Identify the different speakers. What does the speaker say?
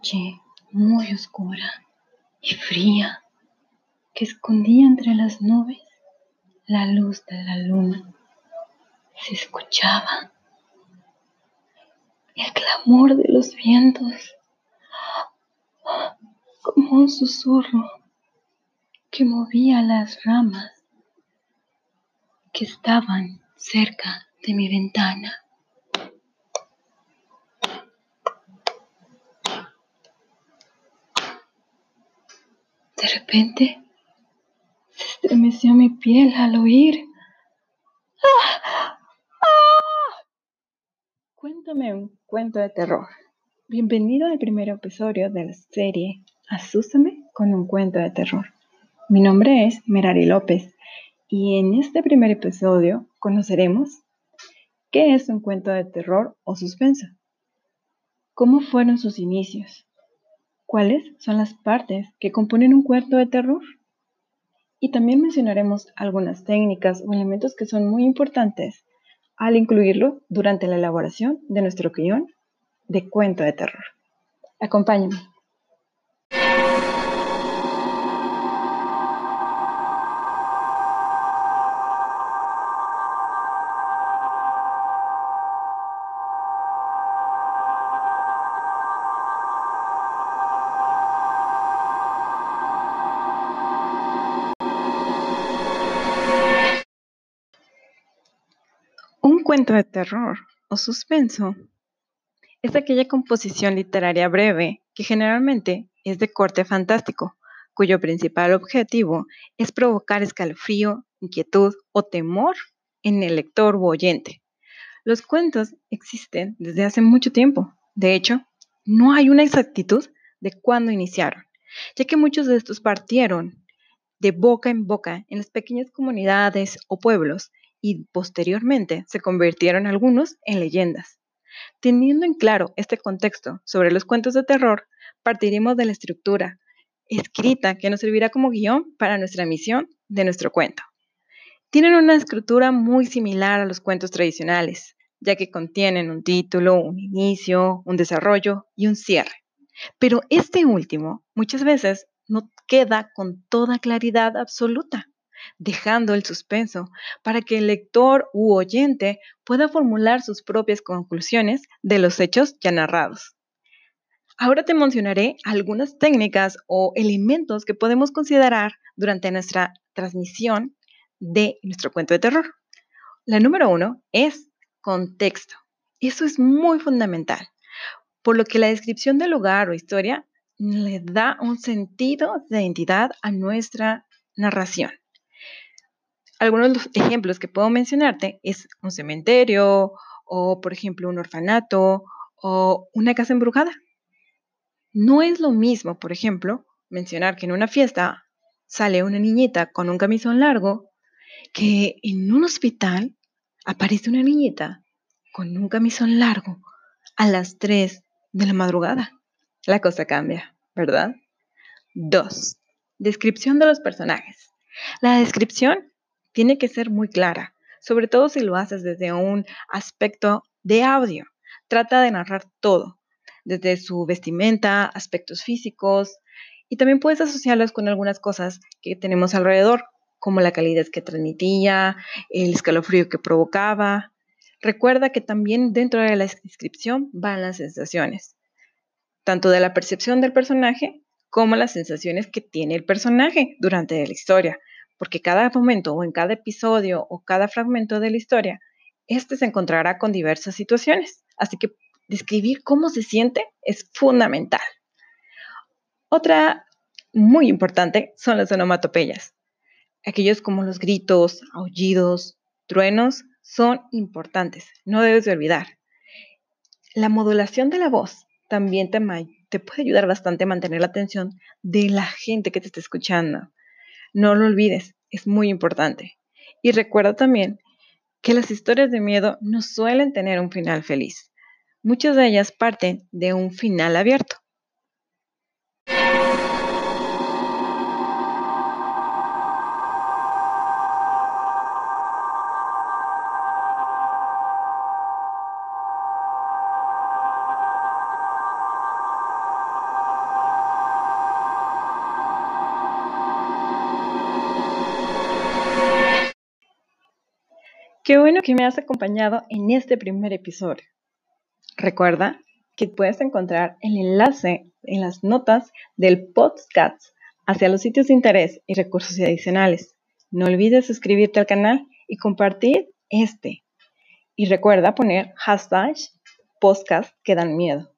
Speaker 1: noche muy oscura y fría que escondía entre las nubes la luz de la luna. Se escuchaba el clamor de los vientos como un susurro que movía las ramas que estaban cerca de mi ventana. De repente se estremeció mi piel al oír. ¡Ah! ¡Ah! Cuéntame un cuento de terror. Bienvenido al primer episodio de la serie Asústame con un cuento de terror. Mi nombre es Merari López y en este primer episodio conoceremos qué es un cuento de terror o suspenso, cómo fueron sus inicios, cuáles son las partes que componen un cuento de terror. Y también mencionaremos algunas técnicas o elementos que son muy importantes al incluirlo durante la elaboración de nuestro guion de cuento de terror. Acompáñame. Cuento de terror o suspenso es aquella composición literaria breve que generalmente es de corte fantástico, cuyo principal objetivo es provocar escalofrío, inquietud o temor en el lector u oyente. Los cuentos existen desde hace mucho tiempo. De hecho, no hay una exactitud de cuándo iniciaron, ya que muchos de estos partieron de boca en boca en las pequeñas comunidades o pueblos y posteriormente se convirtieron algunos en leyendas. Teniendo en claro este contexto sobre los cuentos de terror, partiremos de la estructura escrita que nos servirá como guion para nuestra misión de nuestro cuento. Tienen una escritura muy similar a los cuentos tradicionales, ya que contienen un título, un inicio, un desarrollo y un cierre. Pero este último muchas veces no queda con toda claridad absoluta dejando el suspenso para que el lector u oyente pueda formular sus propias conclusiones de los hechos ya narrados. Ahora te mencionaré algunas técnicas o elementos que podemos considerar durante nuestra transmisión de nuestro cuento de terror. La número uno es contexto. Eso es muy fundamental, por lo que la descripción del lugar o historia le da un sentido de identidad a nuestra narración algunos ejemplos que puedo mencionarte es un cementerio o, por ejemplo, un orfanato o una casa embrujada. No es lo mismo, por ejemplo, mencionar que en una fiesta sale una niñita con un camisón largo que en un hospital aparece una niñita con un camisón largo a las 3 de la madrugada. La cosa cambia, ¿verdad? 2. Descripción de los personajes. La descripción tiene que ser muy clara, sobre todo si lo haces desde un aspecto de audio. Trata de narrar todo, desde su vestimenta, aspectos físicos, y también puedes asociarlos con algunas cosas que tenemos alrededor, como la calidez que transmitía, el escalofrío que provocaba. Recuerda que también dentro de la descripción van las sensaciones, tanto de la percepción del personaje como las sensaciones que tiene el personaje durante la historia porque cada momento o en cada episodio o cada fragmento de la historia, este se encontrará con diversas situaciones. Así que describir cómo se siente es fundamental. Otra muy importante son las onomatopeyas. Aquellos como los gritos, aullidos, truenos son importantes, no debes de olvidar. La modulación de la voz también te, te puede ayudar bastante a mantener la atención de la gente que te está escuchando. No lo olvides, es muy importante. Y recuerda también que las historias de miedo no suelen tener un final feliz. Muchas de ellas parten de un final abierto. Qué bueno que me has acompañado en este primer episodio. Recuerda que puedes encontrar el enlace en las notas del podcast hacia los sitios de interés y recursos adicionales. No olvides suscribirte al canal y compartir este. Y recuerda poner hashtag podcast que dan miedo.